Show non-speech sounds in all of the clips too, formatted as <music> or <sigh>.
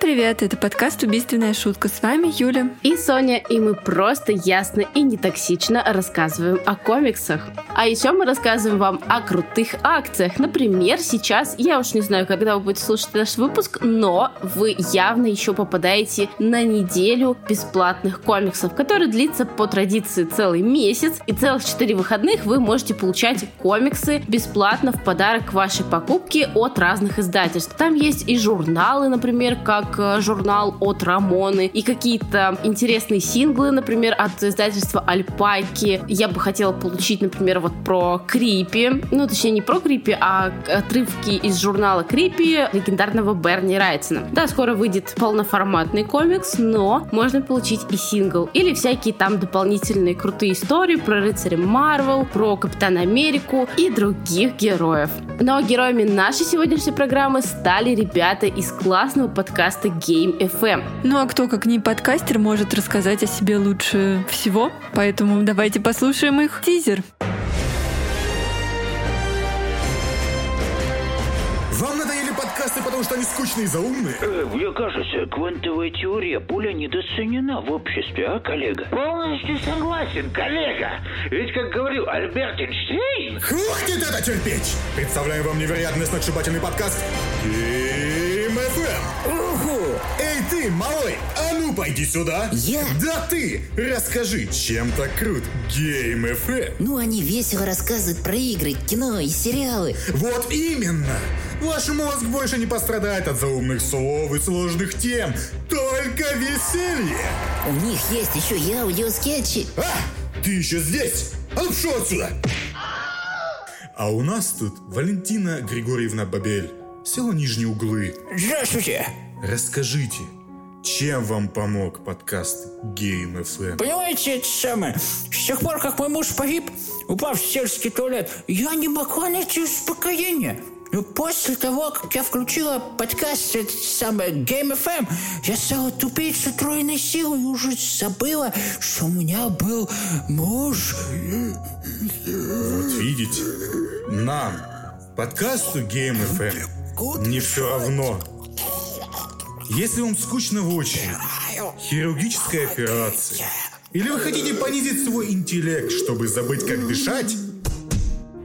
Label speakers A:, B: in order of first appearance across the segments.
A: привет! Это подкаст «Убийственная шутка». С вами Юля.
B: И Соня, и мы просто ясно и нетоксично рассказываем о комиксах. А еще мы рассказываем вам о крутых акциях. Например, сейчас, я уж не знаю, когда вы будете слушать наш выпуск, но вы явно еще попадаете на неделю бесплатных комиксов, который длится по традиции целый месяц. И целых 4 выходных вы можете получать комиксы бесплатно в подарок к вашей покупке от разных издательств. Там есть и журналы, например, как как э, журнал от Рамоны и какие-то интересные синглы, например, от издательства Альпайки. Я бы хотела получить, например, вот про Крипи, ну, точнее, не про Крипи, а отрывки из журнала Крипи легендарного Берни Райтсона. Да, скоро выйдет полноформатный комикс, но можно получить и сингл. Или всякие там дополнительные крутые истории про рыцаря Марвел, про Капитана Америку и других героев. Но героями нашей сегодняшней программы стали ребята из классного подкаста подкаста Game FM.
A: Ну а кто, как не подкастер, может рассказать о себе лучше всего? Поэтому давайте послушаем их тизер.
C: подкасты, потому что они скучные и заумные?
D: Э, мне кажется, квантовая теория пуля недооценена в обществе, а, коллега?
E: Полностью согласен, коллега. Ведь, как говорил Альберт Эйнштейн...
C: Хватит это терпеть! Представляем вам невероятный сногсшибательный подкаст Game FM. Эй ты, малой, а ну пойди сюда.
F: Я?
C: Да ты! Расскажи, чем так крут Game FM?
F: Ну, они весело рассказывают про игры, кино и сериалы.
C: Вот именно! Ваш мозг больше не пострадает от заумных слов и сложных тем. Только веселье!
F: У них есть еще и аудиоскетчи.
C: А, ты еще здесь? А ну отсюда! А у нас тут Валентина Григорьевна Бабель. Село Нижние Углы.
G: Здравствуйте!
C: Расскажите, чем вам помог подкаст Game FM?
G: Понимаете, это самое, с тех пор, как мой муж погиб, упав в сельский туалет, я не могла найти успокоения. Но после того, как я включила подкаст этот самый Game FM, я стала тупить с утроенной силой и уже забыла, что у меня был муж.
C: Вот видите, нам, подкасту Game FM, не все равно. Если вам скучно в очереди, хирургическая операция, или вы хотите понизить свой интеллект, чтобы забыть, как дышать,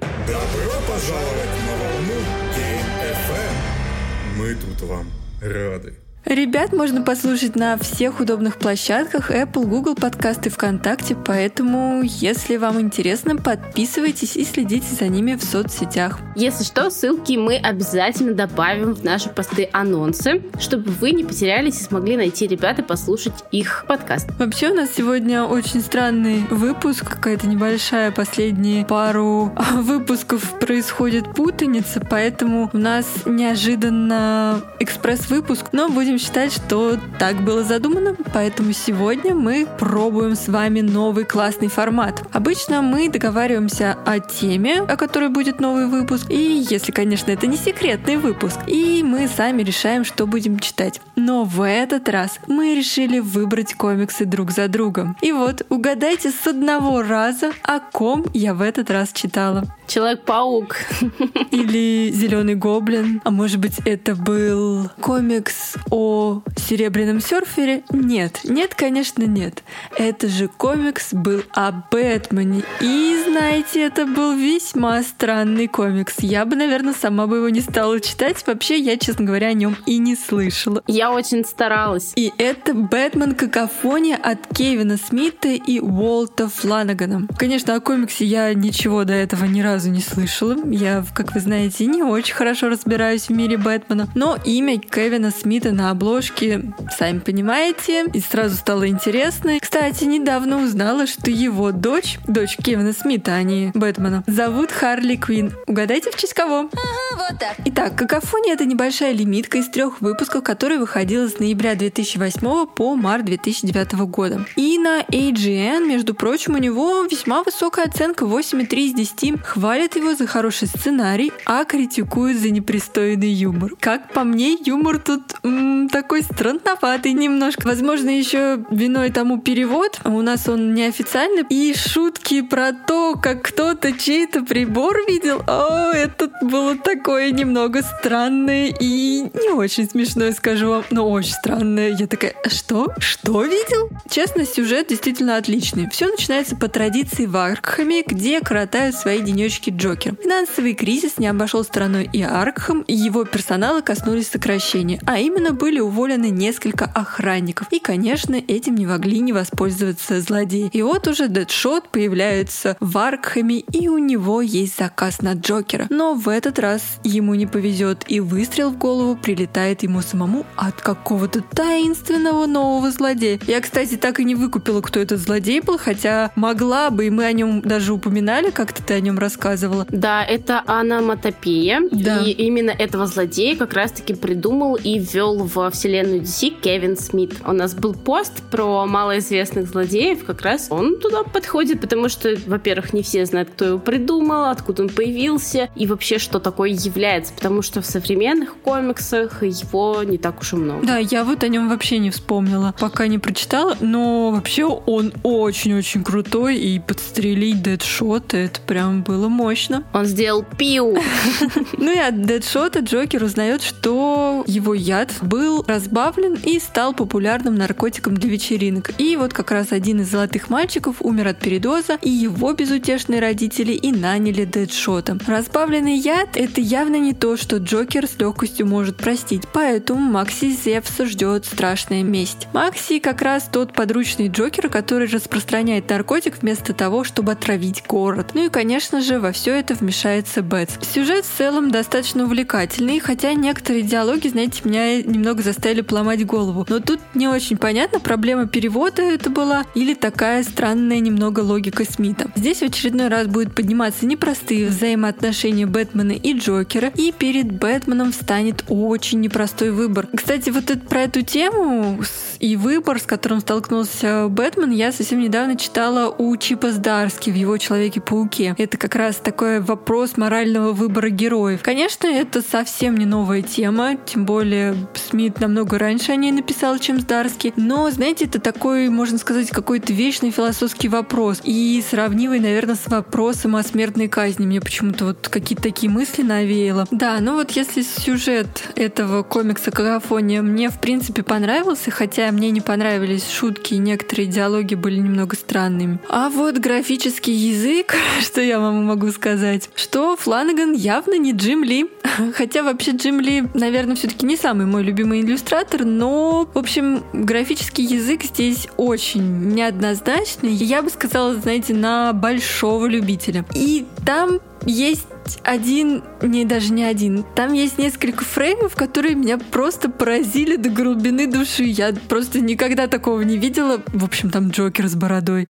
C: добро пожаловать на волну Game FM. Мы тут вам рады.
A: Ребят можно послушать на всех удобных площадках Apple, Google подкасты, ВКонтакте, поэтому, если вам интересно, подписывайтесь и следите за ними в соцсетях.
B: Если что, ссылки мы обязательно добавим в наши посты анонсы, чтобы вы не потерялись и смогли найти ребят и послушать их подкаст.
A: Вообще у нас сегодня очень странный выпуск, какая-то небольшая последние пару <laughs> выпусков происходит путаница, поэтому у нас неожиданно экспресс-выпуск, но будем будем считать, что так было задумано, поэтому сегодня мы пробуем с вами новый классный формат. Обычно мы договариваемся о теме, о которой будет новый выпуск, и если, конечно, это не секретный выпуск, и мы сами решаем, что будем читать. Но в этот раз мы решили выбрать комиксы друг за другом. И вот, угадайте с одного раза, о ком я в этот раз читала.
B: Человек-паук. <laughs>
A: Или Зеленый гоблин. А может быть, это был комикс о серебряном серфере? Нет. Нет, конечно, нет. Это же комикс был о Бэтмене. И, знаете, это был весьма странный комикс. Я бы, наверное, сама бы его не стала читать. Вообще, я, честно говоря, о нем и не слышала.
B: Я очень старалась.
A: И это Бэтмен Какофония от Кевина Смита и Уолта Фланагана. Конечно, о комиксе я ничего до этого ни разу разу не слышала. Я, как вы знаете, не очень хорошо разбираюсь в мире Бэтмена. Но имя Кевина Смита на обложке, сами понимаете, и сразу стало интересно. Кстати, недавно узнала, что его дочь, дочь Кевина Смита, а не Бэтмена, зовут Харли Квин. Угадайте, в честь кого?
H: Ага, вот так.
A: Итак, «Какофония» — это небольшая лимитка из трех выпусков, которая выходила с ноября 2008 по март 2009 года. И на AGN, между прочим, у него весьма высокая оценка 8,3 из 10. Хватит хвалят его за хороший сценарий, а критикуют за непристойный юмор. Как по мне, юмор тут м, такой странноватый немножко. Возможно, еще виной тому перевод, у нас он неофициальный, и шутки про то, как кто-то чей-то прибор видел, о, это было такое немного странное и не очень смешное, скажу вам, но очень странное. Я такая, что? Что видел? Честно, сюжет действительно отличный. Все начинается по традиции в Аркхаме, где коротают свои денечки Джокер. Финансовый кризис не обошел стороной и Аркхам, и его персонала коснулись сокращения, а именно были уволены несколько охранников. И, конечно, этим не могли не воспользоваться злодеи. И вот уже Дэдшот появляется в Аркхаме, и у него есть заказ на Джокера. Но в этот раз ему не повезет, и выстрел в голову прилетает ему самому от какого-то таинственного нового злодея. Я, кстати, так и не выкупила, кто этот злодей был, хотя могла бы, и мы о нем даже упоминали, как-то ты о нем рассказывала.
B: Да, это аноматопия.
A: Да.
B: И именно этого злодея как раз-таки придумал и ввел во вселенную DC Кевин Смит. У нас был пост про малоизвестных злодеев, как раз он туда подходит, потому что, во-первых, не все знают, кто его придумал, откуда он появился и вообще, что такое является, потому что в современных комиксах его не так уж и много.
A: Да, я вот о нем вообще не вспомнила, пока не прочитала, но вообще он очень-очень крутой, и подстрелить Дэдшота, это прям было мощно.
B: Он сделал пиу. <laughs> <laughs>
A: Ну и от Дэдшота Джокер узнает, что его яд был разбавлен и стал популярным наркотиком для вечеринок. И вот как раз один из золотых мальчиков умер от передоза, и его безутешные родители и наняли Дэдшота. Разбавленный яд — это явно не то, что Джокер с легкостью может простить, поэтому Макси Зевса ждет страшная месть. Макси как раз тот подручный Джокера, который распространяет наркотик вместо того, чтобы отравить город. Ну и, конечно же, во все это вмешается Бэтс. Сюжет в целом достаточно увлекательный, хотя некоторые диалоги, знаете, меня немного заставили поломать голову. Но тут не очень понятно, проблема перевода это была или такая странная немного логика Смита. Здесь очередной раз будет подниматься непростые взаимоотношения Бэтмена и Джокера, и перед Бэтменом встанет очень непростой выбор. Кстати, вот это, про эту тему и выбор, с которым столкнулся Бэтмен, я совсем недавно читала у Чипа Здарски в его Человеке-пауке. Это как раз такой вопрос морального выбора героев. Конечно, это совсем не новая тема, тем более Смит намного раньше о ней написал, чем Здарский. Но, знаете, это такой, можно сказать, какой-то вечный философский вопрос. И сравнивый, наверное, с вопросом о смертной казни. Мне почему-то вот какие-то такие мысли навеяло. Да, ну вот если сюжет этого комикса «Какофония» мне, в принципе, понравился, хотя мне не понравились шутки и некоторые диалоги были немного странными. А вот графический язык, <laughs> что я вам могу сказать, что Фланаган явно не Джим Ли. <laughs> Хотя вообще Джим Ли, наверное, все-таки не самый мой любимый иллюстратор, но, в общем, графический язык здесь очень неоднозначный. Я бы сказала, знаете, на большого любителя. И там есть один, не даже не один, там есть несколько фреймов, которые меня просто поразили до глубины души. Я просто никогда такого не видела. В общем, там Джокер с бородой.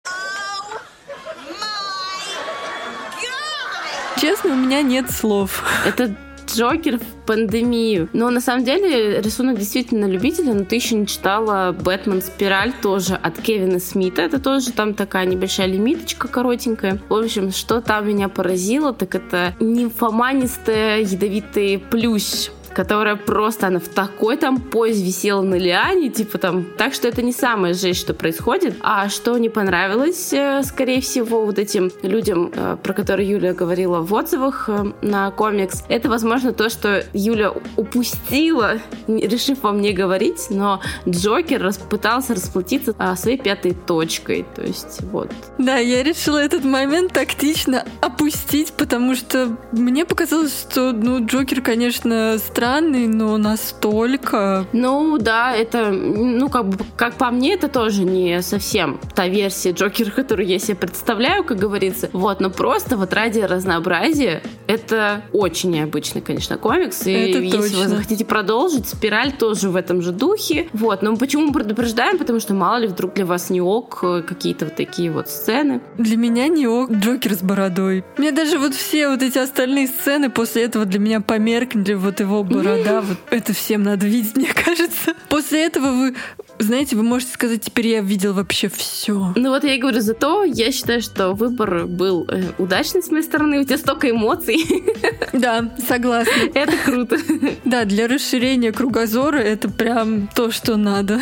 A: Честно, у меня нет слов.
B: Это Джокер в пандемию. Но на самом деле рисунок действительно любителя, но ты еще не читала Бэтмен Спираль тоже от Кевина Смита. Это тоже там такая небольшая лимиточка коротенькая. В общем, что там меня поразило, так это нимфоманистая ядовитый плющ которая просто, она в такой там позе висела на лиане, типа там, так что это не самая жесть, что происходит. А что не понравилось, э, скорее всего, вот этим людям, э, про которые Юля говорила в отзывах э, на комикс, это, возможно, то, что Юля упустила, решив вам не говорить, но Джокер пытался расплатиться а, своей пятой точкой, то есть вот.
A: Да, я решила этот момент тактично опустить, потому что мне показалось, что, ну, Джокер, конечно, странный, но настолько...
B: Ну да, это, ну как бы, как по мне, это тоже не совсем та версия Джокера, которую я себе представляю, как говорится. Вот, но просто вот ради разнообразия это очень необычный, конечно, комикс. И
A: Это
B: если
A: точно.
B: вы захотите продолжить, спираль тоже в этом же духе. Вот, но почему мы предупреждаем? Потому что мало ли вдруг для вас не ок э, какие-то вот такие вот сцены.
A: Для меня не ок Джокер с бородой. Мне даже вот все вот эти остальные сцены после этого для меня померкли, вот его борода, вот это всем надо видеть, мне кажется. После этого вы знаете, вы можете сказать, теперь я видел вообще все.
B: Ну вот я и говорю, зато я считаю, что выбор был э, удачный с моей стороны. У тебя столько эмоций. <laughs>
A: Да, согласна.
B: Это круто. <laughs>
A: Да, для расширения кругозора это прям то, что надо.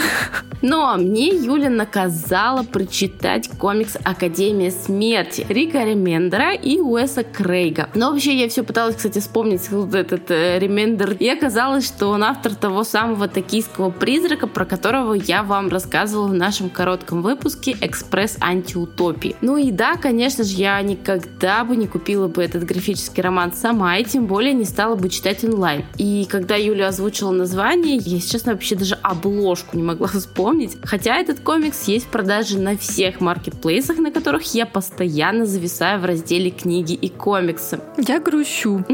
B: Но мне Юля наказала прочитать комикс «Академия смерти» Рика Ремендера и Уэса Крейга. Но вообще я все пыталась, кстати, вспомнить вот этот э, Ремендер. И оказалось, что он автор того самого токийского призрака, про которого я вам рассказывала в нашем коротком выпуске «Экспресс антиутопии». Ну и да, конечно же, я никогда бы не купила бы этот графический роман сама, и тем более не стала бы читать онлайн. И когда Юля озвучила название, я, честно, вообще даже обложку не могла <laughs> вспомнить. Хотя этот комикс есть в продаже на всех маркетплейсах, на которых я постоянно зависаю в разделе книги и комиксы.
A: Я грущу,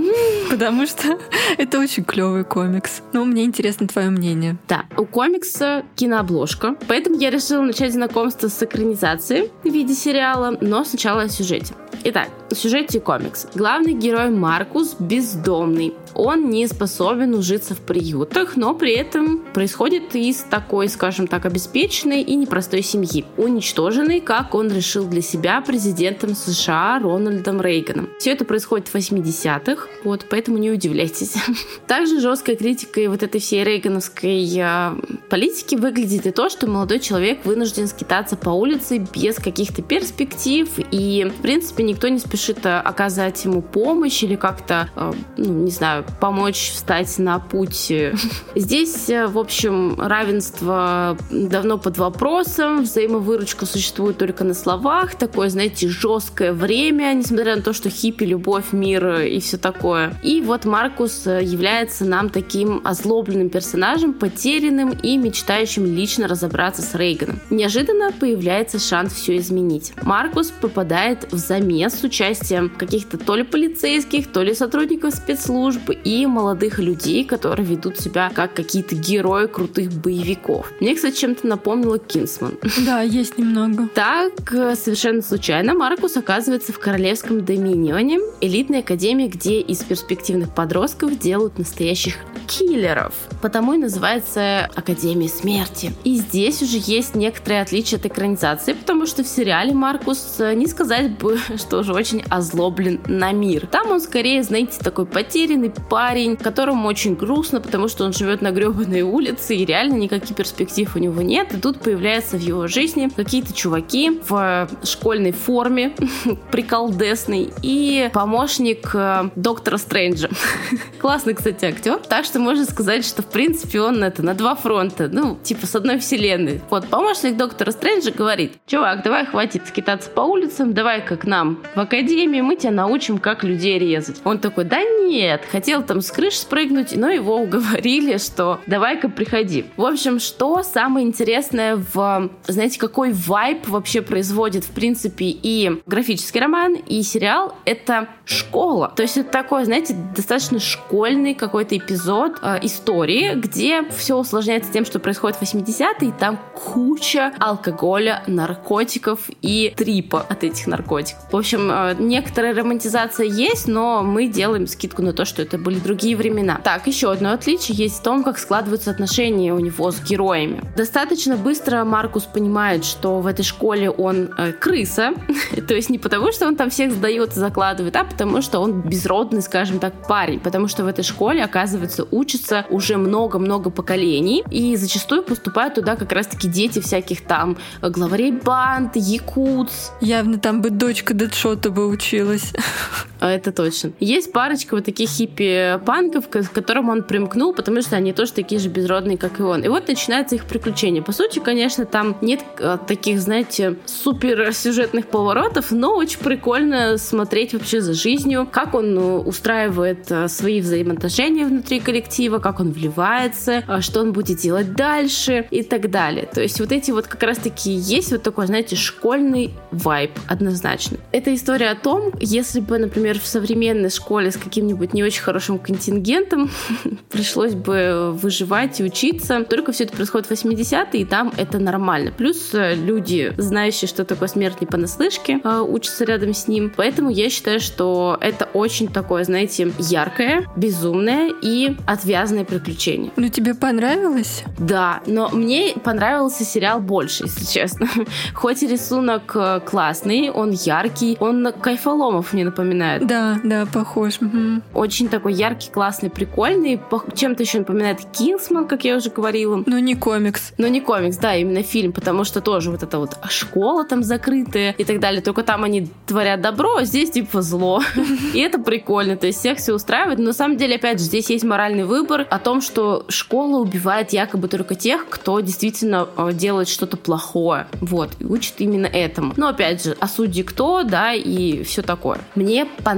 A: <laughs> потому что <laughs> это очень клевый комикс. Но мне интересно твое мнение.
B: Да, у комикса кинообложка, поэтому я решила начать знакомство с экранизацией в виде сериала, но сначала о сюжете. Итак, в сюжете комикс. Главный герой Маркус бездомный. Он не способен ужиться в приютах, но при этом происходит из такой, скажем так, обеспеченной и непростой семьи. Уничтоженный, как он решил для себя, президентом США Рональдом Рейганом. Все это происходит в 80-х, вот, поэтому не удивляйтесь. <laughs> Также жесткой критикой вот этой всей рейгановской э, политики выглядит и то, что молодой человек вынужден скитаться по улице без каких-то перспектив, и, в принципе, никто не спешит э, оказать ему помощь или как-то, э, ну, не знаю, помочь встать на путь. <laughs> Здесь, э, в общем, равенство давно под вопросом, взаимовыручка существует только на словах, такое, знаете, жесткое время, несмотря на то, что хиппи, любовь, мир и все такое. И вот Маркус является нам таким озлобленным персонажем, потерянным и мечтающим лично разобраться с Рейганом. Неожиданно появляется шанс все изменить. Маркус попадает в замес с участием каких-то то ли полицейских, то ли сотрудников спецслужб и молодых людей, которые ведут себя как какие-то герои крутых боевиков. Мне, кстати, чем-то напомнило Кинсман.
A: Да, есть немного.
B: Так, совершенно случайно Маркус оказывается в Королевском Доминионе, элитной академии, где из перспективных подростков делают настоящих киллеров. Потому и называется Академия Смерти. И здесь уже есть некоторые отличия от экранизации, потому что в сериале Маркус не сказать бы, <laughs> что уже очень озлоблен на мир. Там он скорее, знаете, такой потерянный парень, которому очень грустно, потому что он живет на гребаной улице, и реально никаких перспектив у него нет. И тут появляются в его жизни какие-то чуваки в школьной форме, <laughs> приколдесный, и помощник э, доктора Стрэнджа. <laughs> Классный, кстати, актер. Так что можно сказать, что в принципе он это на два фронта, ну, типа с одной вселенной. Вот, помощник доктора Стрэнджа говорит, чувак, давай хватит скитаться по улицам, давай-ка к нам в академию, мы тебя научим, как людей резать. Он такой, да нет, хотел там с крыши спрыгнуть, но его уговорили, что давай-ка приходи. В общем, что самое интересное в, знаете, какой вайп вообще производит, в принципе, и графический роман, и сериал, это школа. То есть это такой, знаете, достаточно школьный какой-то эпизод э, истории, где все усложняется тем, что происходит в 80-е, и там куча алкоголя, наркотиков и трипа от этих наркотиков. В общем, э, некоторая романтизация есть, но мы делаем скидку на то, что это были другие времена. Так, еще одно отличие есть в том, как складываются отношения у него с героями. Достаточно быстро Маркус понимает, что в этой школе он э, крыса, <laughs> <laughs> то есть не потому, что он там всех сдает и закладывает, а потому что он безродный, скажем так, парень, потому что в этой школе, оказывается, учатся уже много-много поколений, и зачастую поступают туда как раз-таки дети всяких там главарей банд, якутс.
A: Явно там бы дочка Дэдшота бы училась. <laughs>
B: А, Это точно. Есть парочка вот таких хиппи-панков, к которым он примкнул, потому что они тоже такие же безродные, как и он. И вот начинается их приключение. По сути, конечно, там нет э, таких, знаете, супер сюжетных поворотов, но очень прикольно смотреть вообще за жизнью, как он э, устраивает э, свои взаимоотношения внутри коллектива, как он вливается, что он будет делать дальше и так далее. То есть вот эти вот как раз-таки есть вот такой, знаете, школьный вайб однозначно. Это история о том, если бы, например, например, в современной школе с каким-нибудь не очень хорошим контингентом <laughs> пришлось бы выживать и учиться. Только все это происходит в 80-е, и там это нормально. Плюс э, люди, знающие, что такое смерть не понаслышке, э, учатся рядом с ним. Поэтому я считаю, что это очень такое, знаете, яркое, безумное и отвязное приключение.
A: Ну, тебе понравилось?
B: Да, но мне понравился сериал больше, если честно. <laughs> Хоть и рисунок э, классный, он яркий, он кайфоломов мне напоминает.
A: Да, да, похож. Угу.
B: Очень такой яркий, классный, прикольный. Чем-то еще напоминает Кингсман, как я уже говорила.
A: Ну, не комикс.
B: Но не комикс, да, именно фильм, потому что тоже вот эта вот школа там закрытая и так далее. Только там они творят добро, а здесь типа зло. <laughs> И это прикольно, то есть всех все устраивает. Но на самом деле, опять же, здесь есть моральный выбор о том, что школа убивает якобы только тех, кто действительно э, делает что-то плохое. Вот, и учит именно этому. Но опять же, а судьи кто, да, и все такое. Мне понравилось.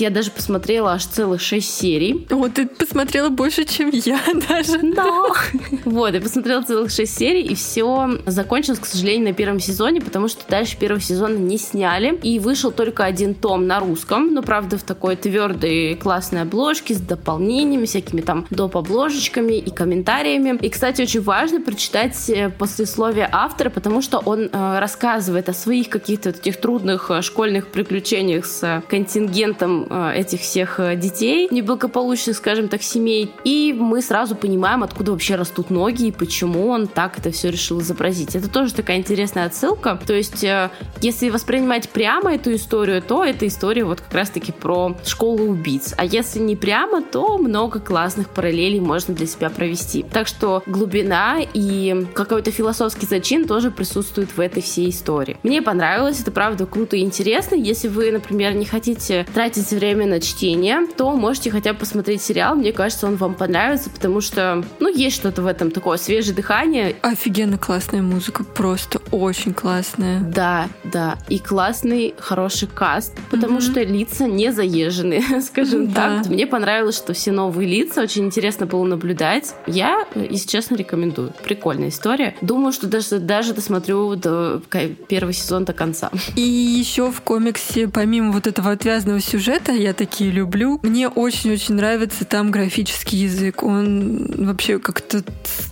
B: Я даже посмотрела аж целых шесть серий.
A: Вот ты посмотрела больше, чем я <laughs> даже.
B: Да. Вот, я посмотрела целых шесть серий, и все закончилось, к сожалению, на первом сезоне, потому что дальше первого сезона не сняли. И вышел только один том на русском, но, правда, в такой твердой классной обложке с дополнениями, всякими там доп. обложечками и комментариями. И, кстати, очень важно прочитать э, послесловие автора, потому что он э, рассказывает о своих каких-то этих трудных э, школьных приключениях с контингентом э, этих всех э, детей, неблагополучных, скажем так, семей. И мы сразу понимаем, откуда вообще растут ноги и почему он так это все решил изобразить. Это тоже такая интересная отсылка. То есть, э, если воспринимать прямо эту историю, то эта история вот как раз-таки про школу убийц. А если не прямо, то много классных параллелей можно для себя провести. Так что глубина и какой-то философский зачин тоже присутствует в этой всей истории. Мне понравилось, это правда круто и интересно. Если вы, например, не хотите тратить время на чтение, то можете хотя бы посмотреть сериал. Мне кажется, он вам понравится, потому что, ну, есть что-то в этом такое свежее дыхание.
A: Офигенно классная музыка, просто очень классная.
B: Да, да. И классный, хороший каст, потому mm-hmm. что лица не заезжены, <laughs> скажем да. так. Мне понравилось, что все новые лица, очень интересно было наблюдать. Я, если честно, рекомендую. Прикольная история. Думаю, что даже, даже досмотрю до первого сезона до конца.
A: И еще в комиксе, помимо вот этого отвязного сюжета, я такие люблю, мне очень-очень нравится там графический язык. Он вообще как-то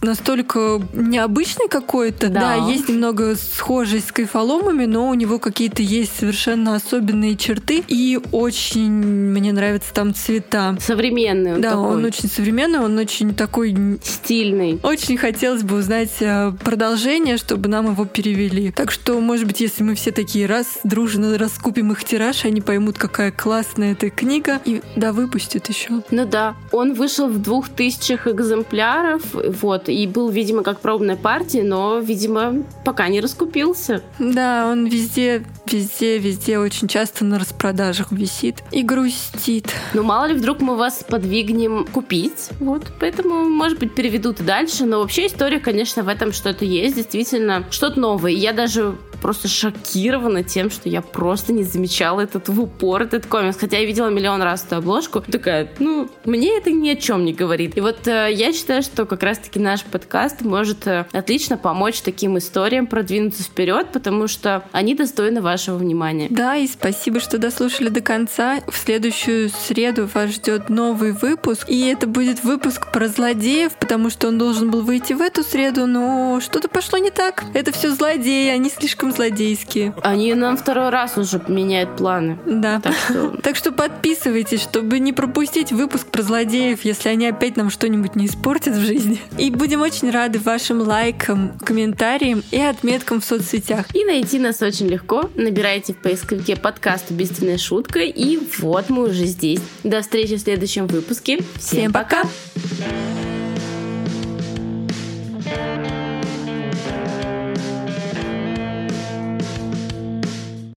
A: настолько необычный какой-то. Да. да, есть немного схожесть с кайфоломами, но у него какие-то есть совершенно особенные черты. И очень мне нравятся там цвета.
B: Современный он
A: Да,
B: такой.
A: он очень современный, он очень такой...
B: Стильный.
A: Очень хотелось бы узнать э, продолжение, чтобы нам его перевели. Так что, может быть, если мы все такие раз дружно раскупим их тираж, они поймут, какая классная эта книга, и да, выпустят еще.
B: Ну да, он вышел в двух тысячах экземпляров, вот, и был, видимо, как пробная партия, но, видимо, пока не раскупился.
A: Да, он везде, везде, везде очень часто на распродажах висит и грустит.
B: Ну, мало ли, вдруг мы вас подвигнем купить, вот, поэтому, может быть, переведут и дальше, но вообще история, конечно, в этом что-то есть, действительно, что-то новое. Я даже просто шокирована тем, что я просто не замечала этот в упор, этот комикс. Хотя я видела миллион раз эту обложку. Такая, ну, мне это ни о чем не говорит. И вот э, я считаю, что как раз-таки наш подкаст может э, отлично помочь таким историям продвинуться вперед, потому что они достойны вашего внимания.
A: Да, и спасибо, что дослушали до конца. В следующую среду вас ждет новый выпуск. И это будет выпуск про злодеев, потому что он должен был выйти в эту среду, но что-то пошло не так. Это все злодеи, они слишком злодейские.
B: Они нам второй раз уже меняют планы.
A: Да. Так что, так что подписывайтесь, чтобы не пропустить выпуск про злодеев, если они опять нам что-нибудь не испортят в жизни. И будем очень рады вашим лайкам, комментариям и отметкам в соцсетях.
B: И найти нас очень легко. Набирайте в поисковике подкаст «Убийственная шутка» и вот мы уже здесь. До встречи в следующем выпуске.
A: Всем, Всем пока! пока.